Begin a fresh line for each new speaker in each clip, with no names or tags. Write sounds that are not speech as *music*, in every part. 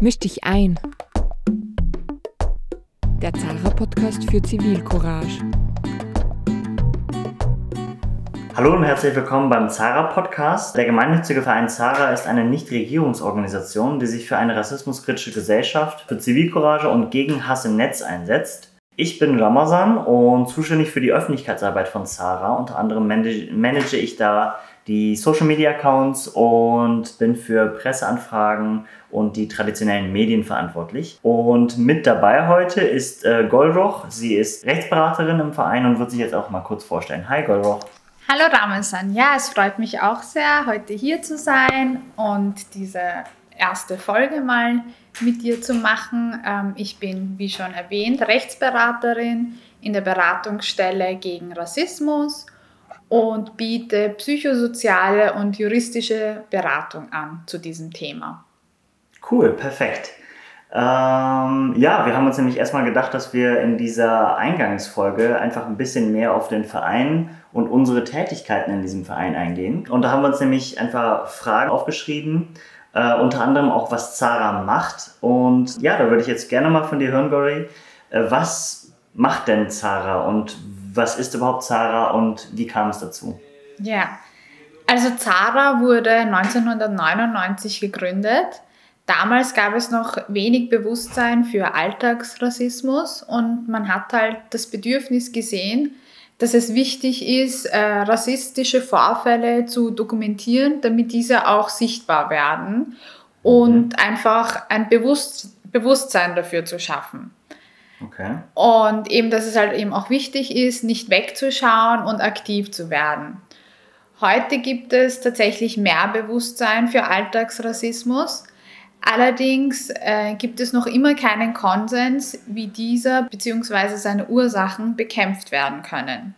Misch dich ein. Der Zara-Podcast für Zivilcourage.
Hallo und herzlich willkommen beim Zara-Podcast. Der gemeinnützige Verein Zara ist eine Nichtregierungsorganisation, die sich für eine rassismuskritische Gesellschaft, für Zivilcourage und gegen Hass im Netz einsetzt. Ich bin Ramazan und zuständig für die Öffentlichkeitsarbeit von Zara. Unter anderem manage ich da die Social Media Accounts und bin für Presseanfragen und die traditionellen Medien verantwortlich. Und mit dabei heute ist äh, Golroch. Sie ist Rechtsberaterin im Verein und wird sich jetzt auch mal kurz vorstellen. Hi Golroch.
Hallo Ramazan. Ja, es freut mich auch sehr, heute hier zu sein und diese erste Folge mal mit dir zu machen. Ähm, ich bin, wie schon erwähnt, Rechtsberaterin in der Beratungsstelle gegen Rassismus und biete psychosoziale und juristische Beratung an zu diesem Thema.
Cool, perfekt. Ähm, ja, wir haben uns nämlich erstmal gedacht, dass wir in dieser Eingangsfolge einfach ein bisschen mehr auf den Verein und unsere Tätigkeiten in diesem Verein eingehen. Und da haben wir uns nämlich einfach Fragen aufgeschrieben, äh, unter anderem auch, was Zara macht. Und ja, da würde ich jetzt gerne mal von dir hören, Gori. Äh, was macht denn Zara und was ist überhaupt Zara und wie kam es dazu?
Ja, also Zara wurde 1999 gegründet. Damals gab es noch wenig Bewusstsein für Alltagsrassismus und man hat halt das Bedürfnis gesehen, dass es wichtig ist, äh, rassistische Vorfälle zu dokumentieren, damit diese auch sichtbar werden und mhm. einfach ein Bewusst Bewusstsein dafür zu schaffen. Okay. Und eben, dass es halt eben auch wichtig ist, nicht wegzuschauen und aktiv zu werden. Heute gibt es tatsächlich mehr Bewusstsein für Alltagsrassismus. Allerdings äh, gibt es noch immer keinen Konsens, wie dieser bzw. seine Ursachen bekämpft werden können.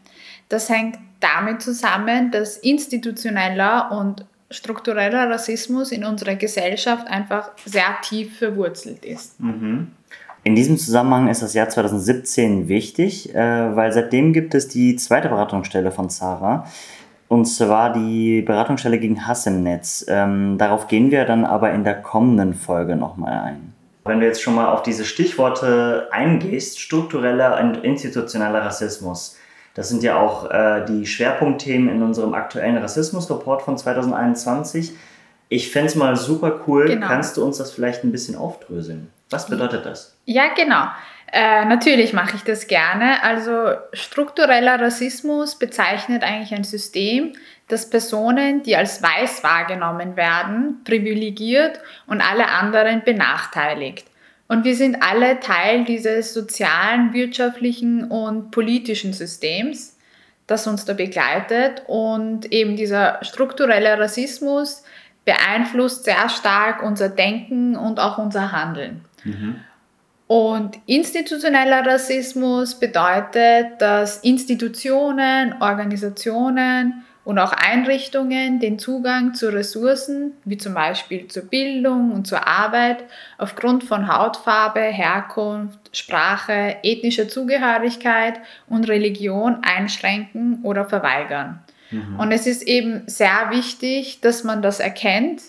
Das hängt damit zusammen, dass institutioneller und struktureller Rassismus in unserer Gesellschaft einfach sehr tief verwurzelt ist.
Mhm. In diesem Zusammenhang ist das Jahr 2017 wichtig, äh, weil seitdem gibt es die zweite Beratungsstelle von Zara, und zwar die Beratungsstelle gegen Hass im Netz. Ähm, darauf gehen wir dann aber in der kommenden Folge nochmal ein. Wenn du jetzt schon mal auf diese Stichworte eingehst, struktureller und institutioneller Rassismus, das sind ja auch äh, die Schwerpunktthemen in unserem aktuellen Rassismusreport von 2021. Ich fände es mal super cool. Genau. Kannst du uns das vielleicht ein bisschen aufdröseln? Was bedeutet das?
Ja, genau. Äh, natürlich mache ich das gerne. Also struktureller Rassismus bezeichnet eigentlich ein System, das Personen, die als weiß wahrgenommen werden, privilegiert und alle anderen benachteiligt. Und wir sind alle Teil dieses sozialen, wirtschaftlichen und politischen Systems, das uns da begleitet. Und eben dieser strukturelle Rassismus beeinflusst sehr stark unser Denken und auch unser Handeln. Mhm. Und institutioneller Rassismus bedeutet, dass Institutionen, Organisationen und auch Einrichtungen den Zugang zu Ressourcen, wie zum Beispiel zur Bildung und zur Arbeit, aufgrund von Hautfarbe, Herkunft, Sprache, ethnischer Zugehörigkeit und Religion einschränken oder verweigern. Mhm. Und es ist eben sehr wichtig, dass man das erkennt,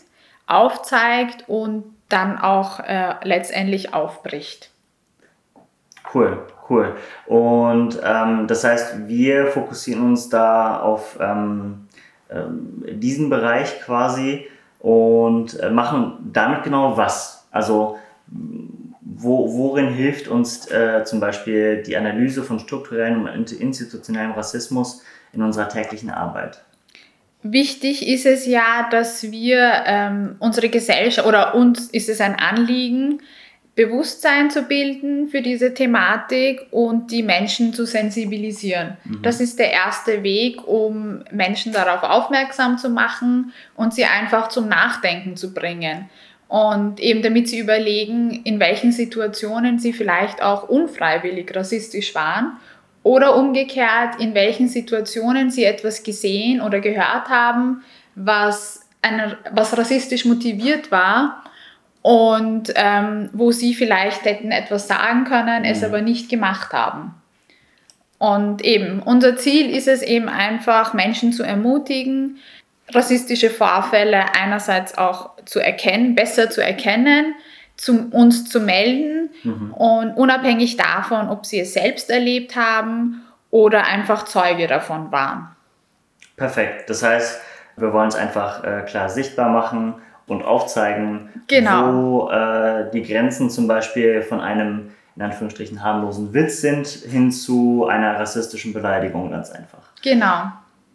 aufzeigt und dann auch äh, letztendlich aufbricht.
Cool, cool. Und ähm, das heißt, wir fokussieren uns da auf ähm, ähm, diesen Bereich quasi und äh, machen damit genau was. Also wo, worin hilft uns äh, zum Beispiel die Analyse von strukturellem und institutionellem Rassismus in unserer täglichen Arbeit?
Wichtig ist es ja, dass wir ähm, unsere Gesellschaft oder uns ist es ein Anliegen, Bewusstsein zu bilden für diese Thematik und die Menschen zu sensibilisieren. Mhm. Das ist der erste Weg, um Menschen darauf aufmerksam zu machen und sie einfach zum Nachdenken zu bringen. Und eben damit sie überlegen, in welchen Situationen sie vielleicht auch unfreiwillig rassistisch waren oder umgekehrt, in welchen Situationen sie etwas gesehen oder gehört haben, was, eine, was rassistisch motiviert war und ähm, wo sie vielleicht hätten etwas sagen können, es mhm. aber nicht gemacht haben. Und eben, unser Ziel ist es eben einfach, Menschen zu ermutigen, rassistische Vorfälle einerseits auch zu erkennen, besser zu erkennen, zu uns zu melden mhm. und unabhängig davon, ob sie es selbst erlebt haben oder einfach Zeuge davon waren.
Perfekt. Das heißt, wir wollen es einfach äh, klar sichtbar machen und aufzeigen, genau. wo äh, die Grenzen zum Beispiel von einem in Anführungsstrichen harmlosen Witz sind hin zu einer rassistischen Beleidigung ganz einfach.
Genau.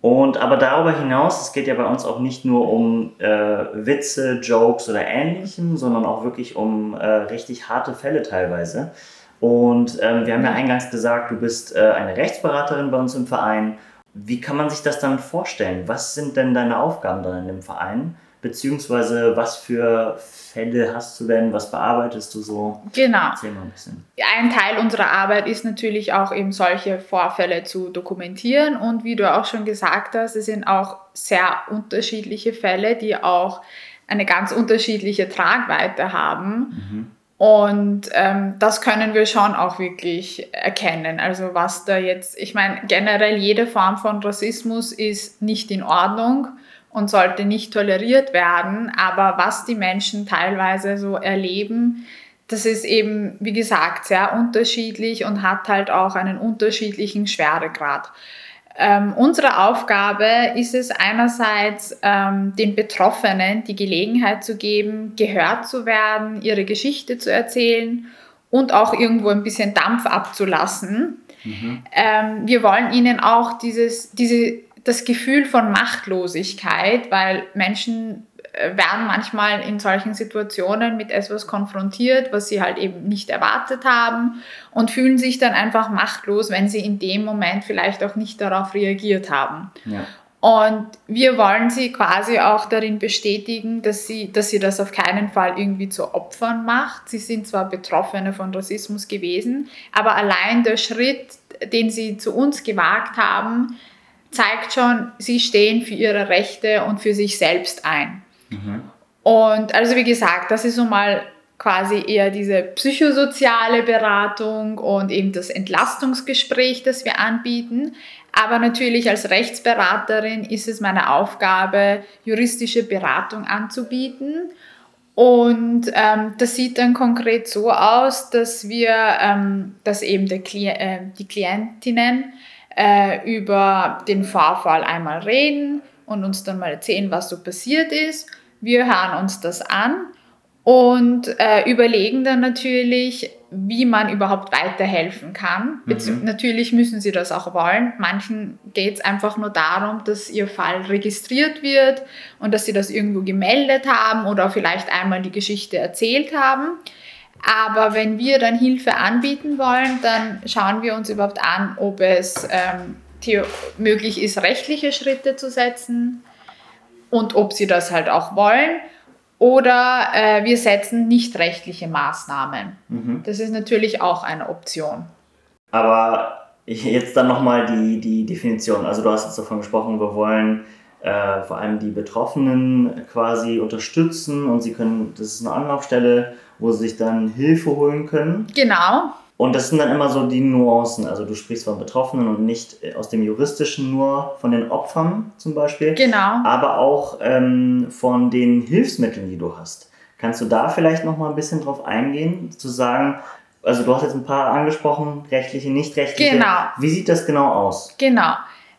Und aber darüber hinaus, es geht ja bei uns auch nicht nur um äh, Witze, Jokes oder ähnlichem, sondern auch wirklich um äh, richtig harte Fälle teilweise. Und ähm, wir haben ja eingangs gesagt, du bist äh, eine Rechtsberaterin bei uns im Verein. Wie kann man sich das dann vorstellen? Was sind denn deine Aufgaben dann in dem Verein? Beziehungsweise was für Fälle hast du denn? Was bearbeitest du so?
Genau. Erzähl mal ein bisschen. Ein Teil unserer Arbeit ist natürlich auch eben solche Vorfälle zu dokumentieren. Und wie du auch schon gesagt hast, es sind auch sehr unterschiedliche Fälle, die auch eine ganz unterschiedliche Tragweite haben. Mhm. Und ähm, das können wir schon auch wirklich erkennen. Also was da jetzt, ich meine, generell jede Form von Rassismus ist nicht in Ordnung und sollte nicht toleriert werden. Aber was die Menschen teilweise so erleben, das ist eben, wie gesagt, sehr unterschiedlich und hat halt auch einen unterschiedlichen Schweregrad. Ähm, unsere Aufgabe ist es einerseits, ähm, den Betroffenen die Gelegenheit zu geben, gehört zu werden, ihre Geschichte zu erzählen und auch irgendwo ein bisschen Dampf abzulassen. Mhm. Ähm, wir wollen ihnen auch dieses, diese das Gefühl von Machtlosigkeit, weil Menschen äh, werden manchmal in solchen Situationen mit etwas konfrontiert, was sie halt eben nicht erwartet haben und fühlen sich dann einfach machtlos, wenn sie in dem Moment vielleicht auch nicht darauf reagiert haben. Ja. Und wir wollen sie quasi auch darin bestätigen, dass sie, dass sie das auf keinen Fall irgendwie zu Opfern macht. Sie sind zwar Betroffene von Rassismus gewesen, aber allein der Schritt, den sie zu uns gewagt haben, zeigt schon, sie stehen für ihre Rechte und für sich selbst ein. Mhm. Und also wie gesagt, das ist so mal quasi eher diese psychosoziale Beratung und eben das Entlastungsgespräch, das wir anbieten. Aber natürlich als Rechtsberaterin ist es meine Aufgabe, juristische Beratung anzubieten. Und ähm, das sieht dann konkret so aus, dass wir, ähm, dass eben Kli äh, die Klientinnen äh, über den Vorfall einmal reden und uns dann mal erzählen, was so passiert ist. Wir hören uns das an und äh, überlegen dann natürlich, wie man überhaupt weiterhelfen kann. Mhm. Natürlich müssen sie das auch wollen. Manchen geht es einfach nur darum, dass ihr Fall registriert wird und dass sie das irgendwo gemeldet haben oder vielleicht einmal die Geschichte erzählt haben. Aber wenn wir dann Hilfe anbieten wollen, dann schauen wir uns überhaupt an, ob es ähm, möglich ist, rechtliche Schritte zu setzen und ob sie das halt auch wollen. Oder äh, wir setzen nicht rechtliche Maßnahmen. Mhm. Das ist natürlich auch eine Option.
Aber jetzt dann nochmal die, die Definition. Also du hast jetzt davon gesprochen, wir wollen äh, vor allem die Betroffenen quasi unterstützen und sie können, das ist eine Anlaufstelle, wo sie sich dann Hilfe holen können.
Genau.
Und das sind dann immer so die Nuancen. Also du sprichst von Betroffenen und nicht aus dem Juristischen nur von den Opfern zum Beispiel.
Genau.
Aber auch ähm, von den Hilfsmitteln, die du hast. Kannst du da vielleicht noch mal ein bisschen drauf eingehen, zu sagen, also du hast jetzt ein paar angesprochen, rechtliche, nicht rechtliche.
Genau.
Wie sieht das genau aus?
Genau.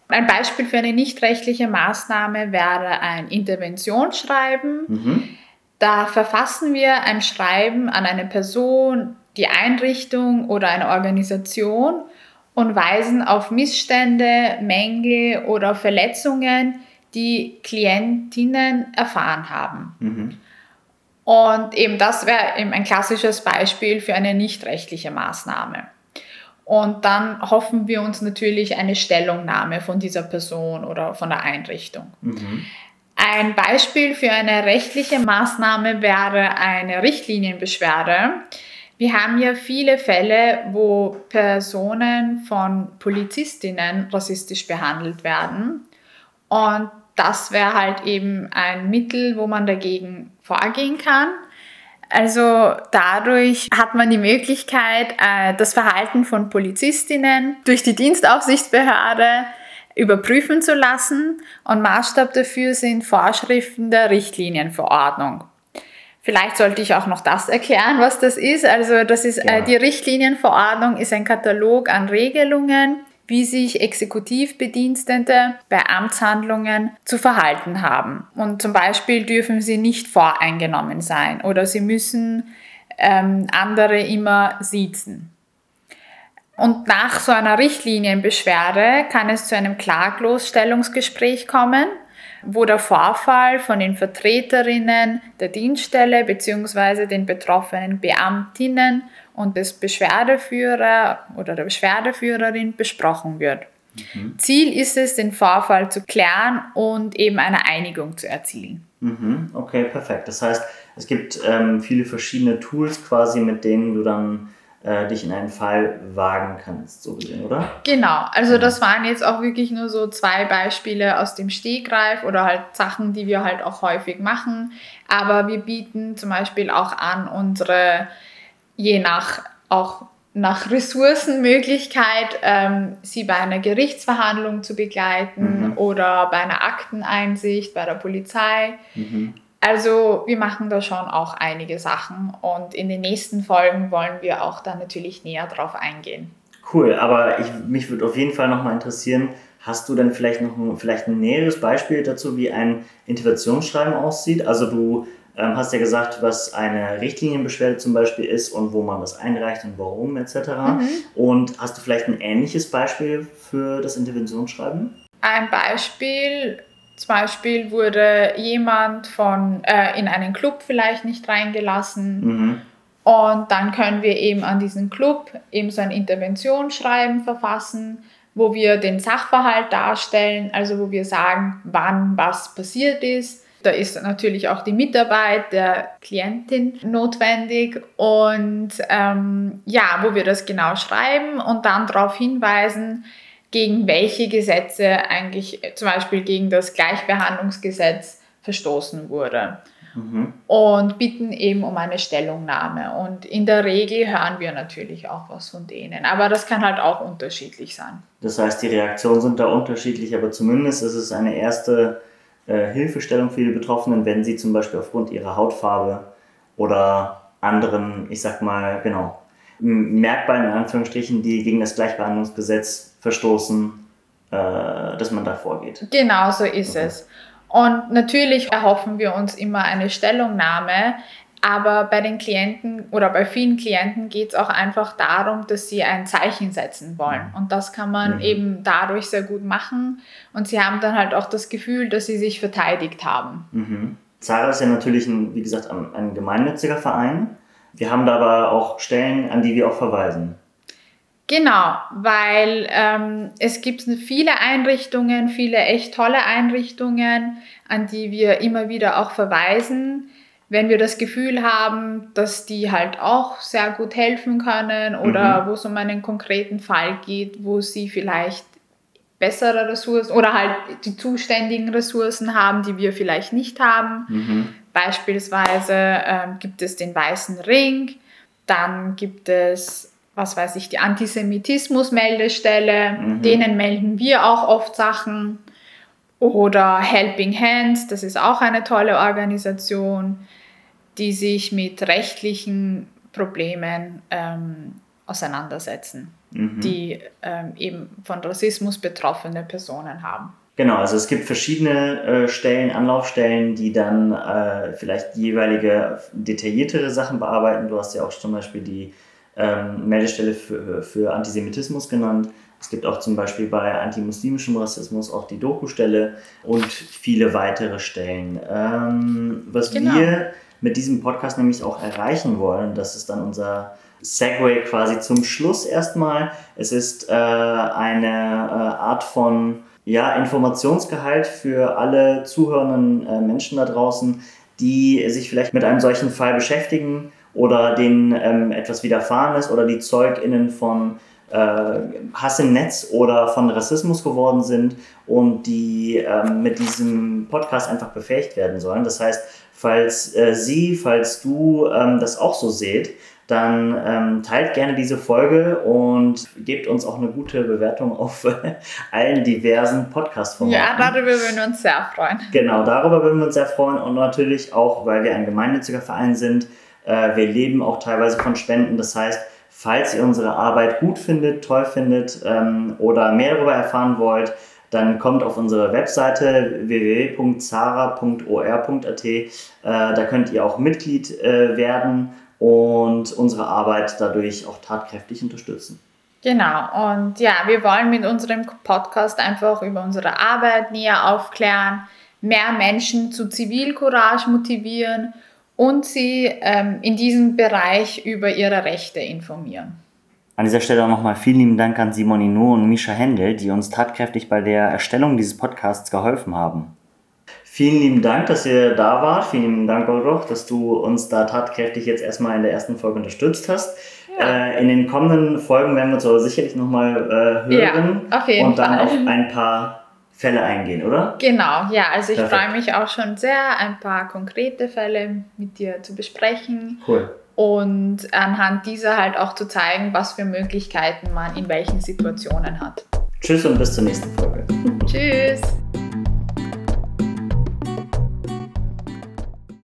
Ein Beispiel für eine nicht rechtliche Maßnahme wäre ein Interventionsschreiben. Mhm. Da verfassen wir ein Schreiben an eine Person, die Einrichtung oder eine Organisation und weisen auf Missstände, Mängel oder Verletzungen, die Klientinnen erfahren haben. Mhm. Und eben das wäre eben ein klassisches Beispiel für eine nicht rechtliche Maßnahme. Und dann hoffen wir uns natürlich eine Stellungnahme von dieser Person oder von der Einrichtung. Mhm. Ein Beispiel für eine rechtliche Maßnahme wäre eine Richtlinienbeschwerde. Wir haben ja viele Fälle, wo Personen von Polizistinnen rassistisch behandelt werden. Und das wäre halt eben ein Mittel, wo man dagegen vorgehen kann. Also dadurch hat man die Möglichkeit, äh, das Verhalten von Polizistinnen durch die Dienstaufsichtsbehörde überprüfen zu lassen und Maßstab dafür sind Vorschriften der Richtlinienverordnung. Vielleicht sollte ich auch noch das erklären, was das ist. Also das ist
Ja.
äh, die Richtlinienverordnung ist ein Katalog an Regelungen, wie sich Exekutivbedienstete bei Amtshandlungen zu verhalten haben. Und zum Beispiel dürfen sie nicht voreingenommen sein oder sie müssen ähm, andere immer siezen. Und nach so einer Richtlinienbeschwerde kann es zu einem Klaglosstellungsgespräch kommen, wo der Vorfall von den Vertreterinnen der Dienststelle bzw. den betroffenen Beamtinnen und des Beschwerdeführer oder der Beschwerdeführerin besprochen wird. Ziel ist es, den Vorfall zu klären und eben eine Einigung zu erzielen.
Mhm, okay, perfekt. Das heißt, es gibt ähm, viele verschiedene Tools quasi, mit denen du dann äh, dich in einen Fall wagen kannst, so gesehen, oder?
Genau, also das waren jetzt auch wirklich nur so zwei Beispiele aus dem Stegreif oder halt Sachen, die wir halt auch häufig machen. Aber wir bieten zum Beispiel auch an, unsere, je nach auch nach Ressourcenmöglichkeit, ähm, sie bei einer Gerichtsverhandlung zu begleiten
Mhm.
oder bei einer Akteneinsicht bei der Polizei.
Mhm.
Also wir machen da schon auch einige Sachen und in den nächsten Folgen wollen wir auch dann natürlich näher drauf eingehen.
Cool, aber ich, mich würde auf jeden Fall nochmal interessieren, hast du denn vielleicht noch ein, vielleicht ein näheres Beispiel dazu, wie ein Interventionsschreiben aussieht? Also du ähm, hast ja gesagt, was eine Richtlinienbeschwerde zum Beispiel ist und wo man das einreicht und warum etc.
Mhm.
Und hast du vielleicht ein ähnliches Beispiel für das Interventionsschreiben?
Ein Beispiel, zum Beispiel wurde jemand von, äh, in einen Club vielleicht nicht reingelassen
Mhm.
und dann können wir eben an diesen Club eben so ein Interventionsschreiben verfassen, wo wir den Sachverhalt darstellen, also wo wir sagen, wann was passiert ist. Da ist natürlich auch die Mitarbeit der Klientin notwendig und ähm, ja, wo wir das genau schreiben und dann darauf hinweisen, gegen welche Gesetze eigentlich äh, zum Beispiel gegen das Gleichbehandlungsgesetz verstoßen wurde
Mhm.
und bitten eben um eine Stellungnahme. Und in der Regel hören wir natürlich auch was von denen, aber das kann halt auch unterschiedlich sein.
Das heißt, die Reaktionen sind da unterschiedlich, aber zumindest ist es eine erste äh, Hilfestellung für die Betroffenen, wenn sie zum Beispiel aufgrund ihrer Hautfarbe oder anderen, ich sag mal, genau, Merkmalen in Anführungsstrichen, die gegen das Gleichbehandlungsgesetz verstoßen, äh, dass man da vorgeht.
Genau so ist
Okay.
es. Und natürlich erhoffen wir uns immer eine Stellungnahme, aber bei den Klienten oder bei vielen Klienten geht es auch einfach darum, dass sie ein Zeichen setzen wollen. Und das kann man
Mhm.
eben dadurch sehr gut machen. Und sie haben dann halt auch das Gefühl, dass sie sich verteidigt haben.
Mhm. Zara ist ja natürlich, ein, wie gesagt, ein, ein gemeinnütziger Verein. Wir haben da aber auch Stellen, an die wir auch verweisen.
Genau, weil ähm, es gibt viele Einrichtungen, viele echt tolle Einrichtungen, an die wir immer wieder auch verweisen, wenn wir das Gefühl haben, dass die halt auch sehr gut helfen können oder wo es um einen konkreten Fall geht, wo sie vielleicht bessere Ressourcen oder halt die zuständigen Ressourcen haben, die wir vielleicht nicht haben.
Mhm.
Beispielsweise ähm, gibt es den Weißen Ring, dann gibt es, was weiß ich, die Antisemitismus-Meldestelle,
Mhm.
denen melden wir auch oft Sachen. Oder Helping Hands, das ist auch eine tolle Organisation, die sich mit rechtlichen Problemen ähm, auseinandersetzen,
Mhm.
die ähm, eben von Rassismus betroffene Personen haben.
Genau, also es gibt verschiedene äh, Stellen, Anlaufstellen, die dann äh, vielleicht jeweilige detailliertere Sachen bearbeiten. Du hast ja auch zum Beispiel die ähm, Meldestelle für, für Antisemitismus genannt. Es gibt auch zum Beispiel bei antimuslimischem Rassismus auch die Doku-Stelle und viele weitere Stellen. Ähm, was
Genau.
wir mit diesem Podcast nämlich auch erreichen wollen, das ist dann unser Segway quasi zum Schluss erstmal. Es ist äh, eine äh, Art von ja, Informationsgehalt für alle zuhörenden äh, Menschen da draußen, die sich vielleicht mit einem solchen Fall beschäftigen oder denen ähm, etwas widerfahren ist oder die ZeugInnen von äh, Hass im Netz oder von Rassismus geworden sind und die ähm, mit diesem Podcast einfach befähigt werden sollen. Das heißt, falls äh, Sie, falls du ähm, das auch so seht, dann ähm, teilt gerne diese Folge und gebt uns auch eine gute Bewertung auf *laughs* allen diversen Podcast-Formaten.
Ja, darüber würden wir uns sehr freuen.
Genau, darüber würden wir uns sehr freuen und natürlich auch, weil wir ein gemeinnütziger Verein sind. Äh, wir leben auch teilweise von Spenden. Das heißt, falls ihr unsere Arbeit gut findet, toll findet ähm, oder mehr darüber erfahren wollt, dann kommt auf unsere Webseite www.zara.or.at. Äh, da könnt ihr auch Mitglied äh, werden und unsere Arbeit dadurch auch tatkräftig unterstützen.
Genau, und ja, wir wollen mit unserem Podcast einfach über unsere Arbeit näher aufklären, mehr Menschen zu Zivilcourage motivieren und sie ähm, in diesem Bereich über ihre Rechte informieren.
An dieser Stelle auch nochmal vielen lieben Dank an Simon Inu und Misha Händel, die uns tatkräftig bei der Erstellung dieses Podcasts geholfen haben. Vielen lieben Dank, dass ihr da wart. Vielen lieben Dank, Goldroch, dass du uns da tatkräftig jetzt erstmal in der ersten Folge unterstützt hast. Ja. Äh, in den kommenden Folgen werden wir uns aber sicherlich nochmal äh, hören
ja, auf jeden
und dann
Fall.
auf ein paar Fälle eingehen, oder?
Genau, ja, also ich freue mich auch schon sehr, ein paar konkrete Fälle mit dir zu besprechen.
Cool
und anhand dieser halt auch zu zeigen, was für Möglichkeiten man in welchen Situationen hat.
Tschüss und bis zur nächsten Folge.
Tschüss.